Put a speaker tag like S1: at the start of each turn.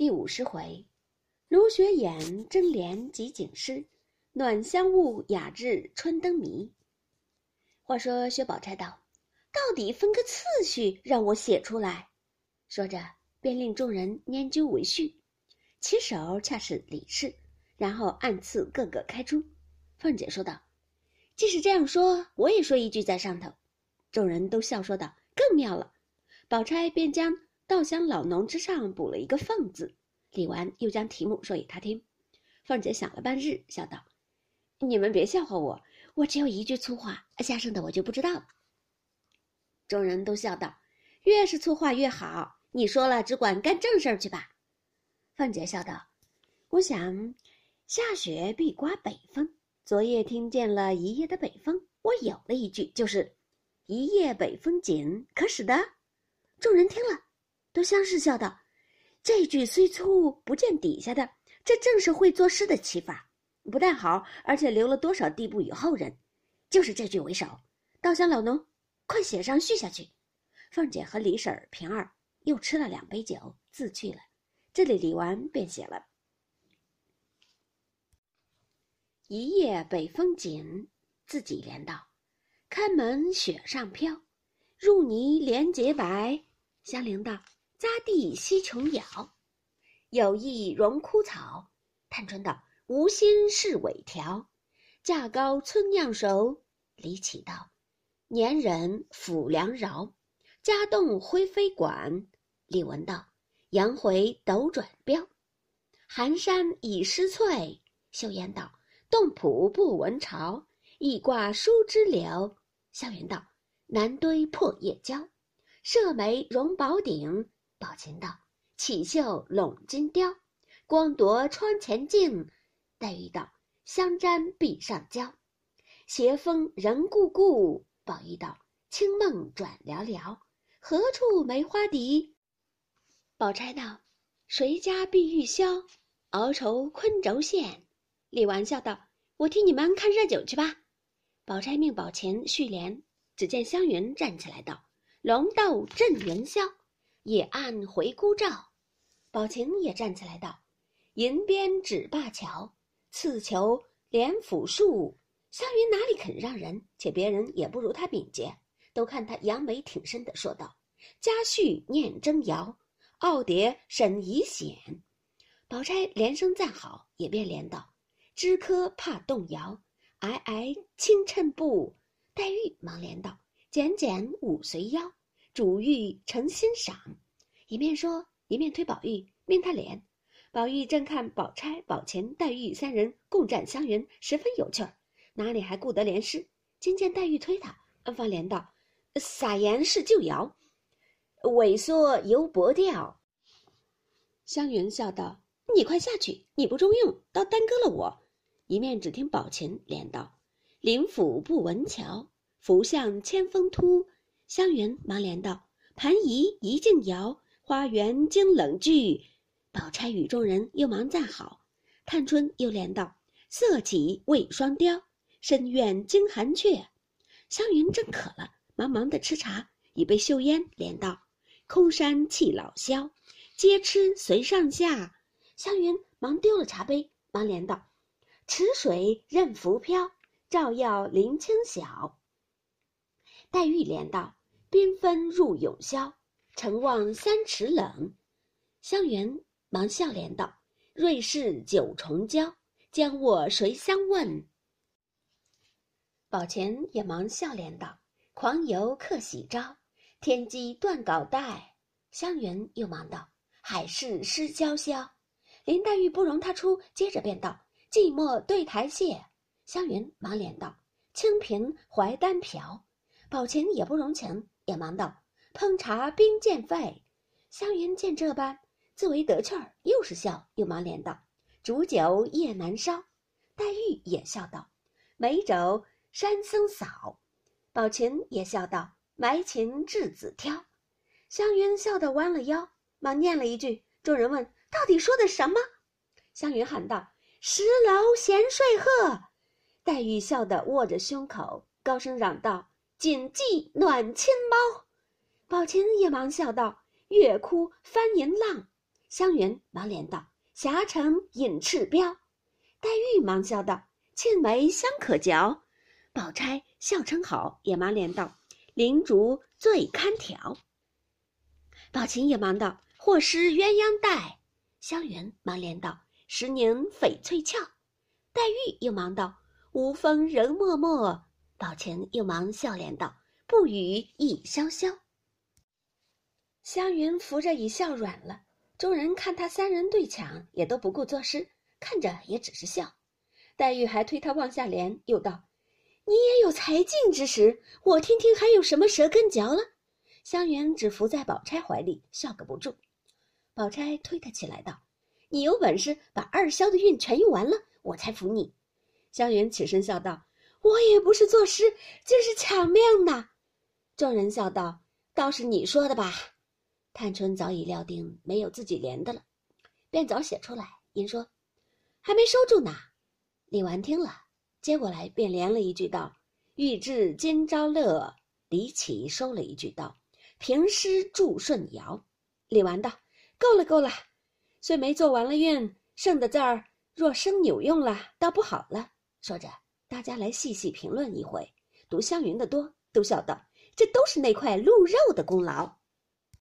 S1: 第五十回，芦雪眼争莲及景诗，暖香雾雅致春灯谜。话说薛宝钗道：“到底分个次序，让我写出来。”说着，便令众人研究为序，起手恰是李氏，然后按次个个开出。凤姐说道：“即使这样说，我也说一句在上头。”众人都笑说道：“更妙了。”宝钗便将。稻香老农之上补了一个“凤”字，李纨又将题目说给他听。凤姐想了半日，笑道：“你们别笑话我，我只有一句粗话，下剩的我就不知道了。”众人都笑道：“越是粗话越好，你说了只管干正事儿去吧。”凤姐笑道：“我想下雪必刮北风，昨夜听见了一夜的北风，我有了一句，就是‘一夜北风紧’，可使得。”众人听了。都相视笑道：“这句虽粗，不见底下的，这正是会作诗的起法，不但好，而且留了多少地步与后人。就是这句为首。稻香老农，快写上续下去。”凤姐和李婶儿、平儿又吃了两杯酒，自去了。这里李纨便写了：“一夜北风紧，自己连道，开门雪上飘，入泥莲洁白。”香菱道。匝地溪琼瑶，有意容枯草。探春道：“无心是尾条。”架高村酿熟。李启道：“年人抚良饶。”家栋灰飞管。李文道：“杨回斗转标。”寒山已失翠。秀烟道：“洞浦不闻潮。”一挂疏枝柳。萧云道：“南堆破叶蕉。”射眉容宝顶。宝琴道：“绮绣拢金雕，光夺窗前镜。”黛玉道：“香毡壁上娇，斜风仍故故。”宝玉道：“清梦转寥寥，何处梅花笛？”宝钗道：“谁家碧玉箫，熬愁昆轴线？”李纨笑道：“我替你们看热酒去吧。”宝钗命宝琴续帘，只见湘云站起来道：“龙斗震云霄。”野岸回孤照，宝琴也站起来道：“银鞭指灞桥，刺球连斧树。”湘云哪里肯让人？且别人也不如他敏捷，都看他扬眉挺身的说道：“家婿念征谣，傲蝶审疑险。”宝钗连声赞好，也便连道：“枝柯怕动摇，皑皑轻衬布。”黛玉忙连道：“剪剪舞随腰。”主玉诚欣赏，一面说一面推宝玉，命他脸。宝玉正看宝钗、宝琴、黛玉三人共战湘云，十分有趣儿，哪里还顾得连诗？今见黛玉推他，方连道：“撒盐是旧谣，萎缩犹薄调。”湘云笑道：“你快下去，你不中用，倒耽搁了我。”一面只听宝琴连道：“林府不闻桥，福向千峰突。”湘云忙连道：“盘疑一径摇，花园惊冷句。”宝钗与众人又忙赞好。探春又连道：“色起未双雕，深院惊寒雀。”湘云正渴了，忙忙的吃茶，已被秀烟连道：“空山气老萧，皆吃随上下。”湘云忙丢了茶杯，忙连道：“池水任浮漂，照耀林清晓。”黛玉连道。缤纷入永宵，城望三尺冷。湘云忙笑脸道：“瑞士九重娇，将我谁相问？”宝琴也忙笑脸道：“狂游客喜招，天机断稿带。”湘云又忙道：“海市失娇绡。”林黛玉不容他出，接着便道：“寂寞对台榭。”湘云忙脸道：“清贫怀丹瓢。”宝琴也不容情。也忙道：“烹茶冰渐沸。”湘云见这般，自为得趣儿，又是笑，又忙连道：“煮酒夜难烧。”黛玉也笑道：“美酒山僧扫。”宝琴也笑道：“埋琴稚子挑。”湘云笑得弯了腰，忙念了一句。众人问：“到底说的什么？”湘云喊道：“十楼闲睡鹤。”黛玉笑得握着胸口，高声嚷道。谨记暖亲猫，宝琴也忙笑道：“月哭翻银浪。”湘云忙连道：“霞城引赤标。”黛玉忙笑道：“沁梅香可嚼。”宝钗笑称好，也忙连道：“灵竹最堪调。”宝琴也忙道：“或失鸳鸯带。”湘云忙连道：“十年翡翠俏。”黛玉又忙道：“无风人脉脉。”宝琴又忙笑脸道：“不语亦潇潇。”湘云扶着已笑软了，众人看他三人对抢，也都不顾作诗，看着也只是笑。黛玉还推他往下连，又道：“你也有才尽之时，我听听还有什么舌根嚼了。”湘云只伏在宝钗怀里，笑个不住。宝钗推他起来道：“你有本事把二萧的韵全用完了，我才服你。”湘云起身笑道：“我也不是作诗，就是抢命呢。”众人笑道：“倒是你说的吧。”探春早已料定没有自己连的了，便早写出来。因说：“还没收住呢。”李纨听了，接过来便连了一句道：“欲知今朝乐。”李启收了一句道：“平诗祝顺尧。”李纨道：“够了，够了。虽没做完了韵，剩的字儿若生扭用了，倒不好了。”说着，大家来细细评论一回。读湘云的多，都晓得：“这都是那块鹿肉的功劳。”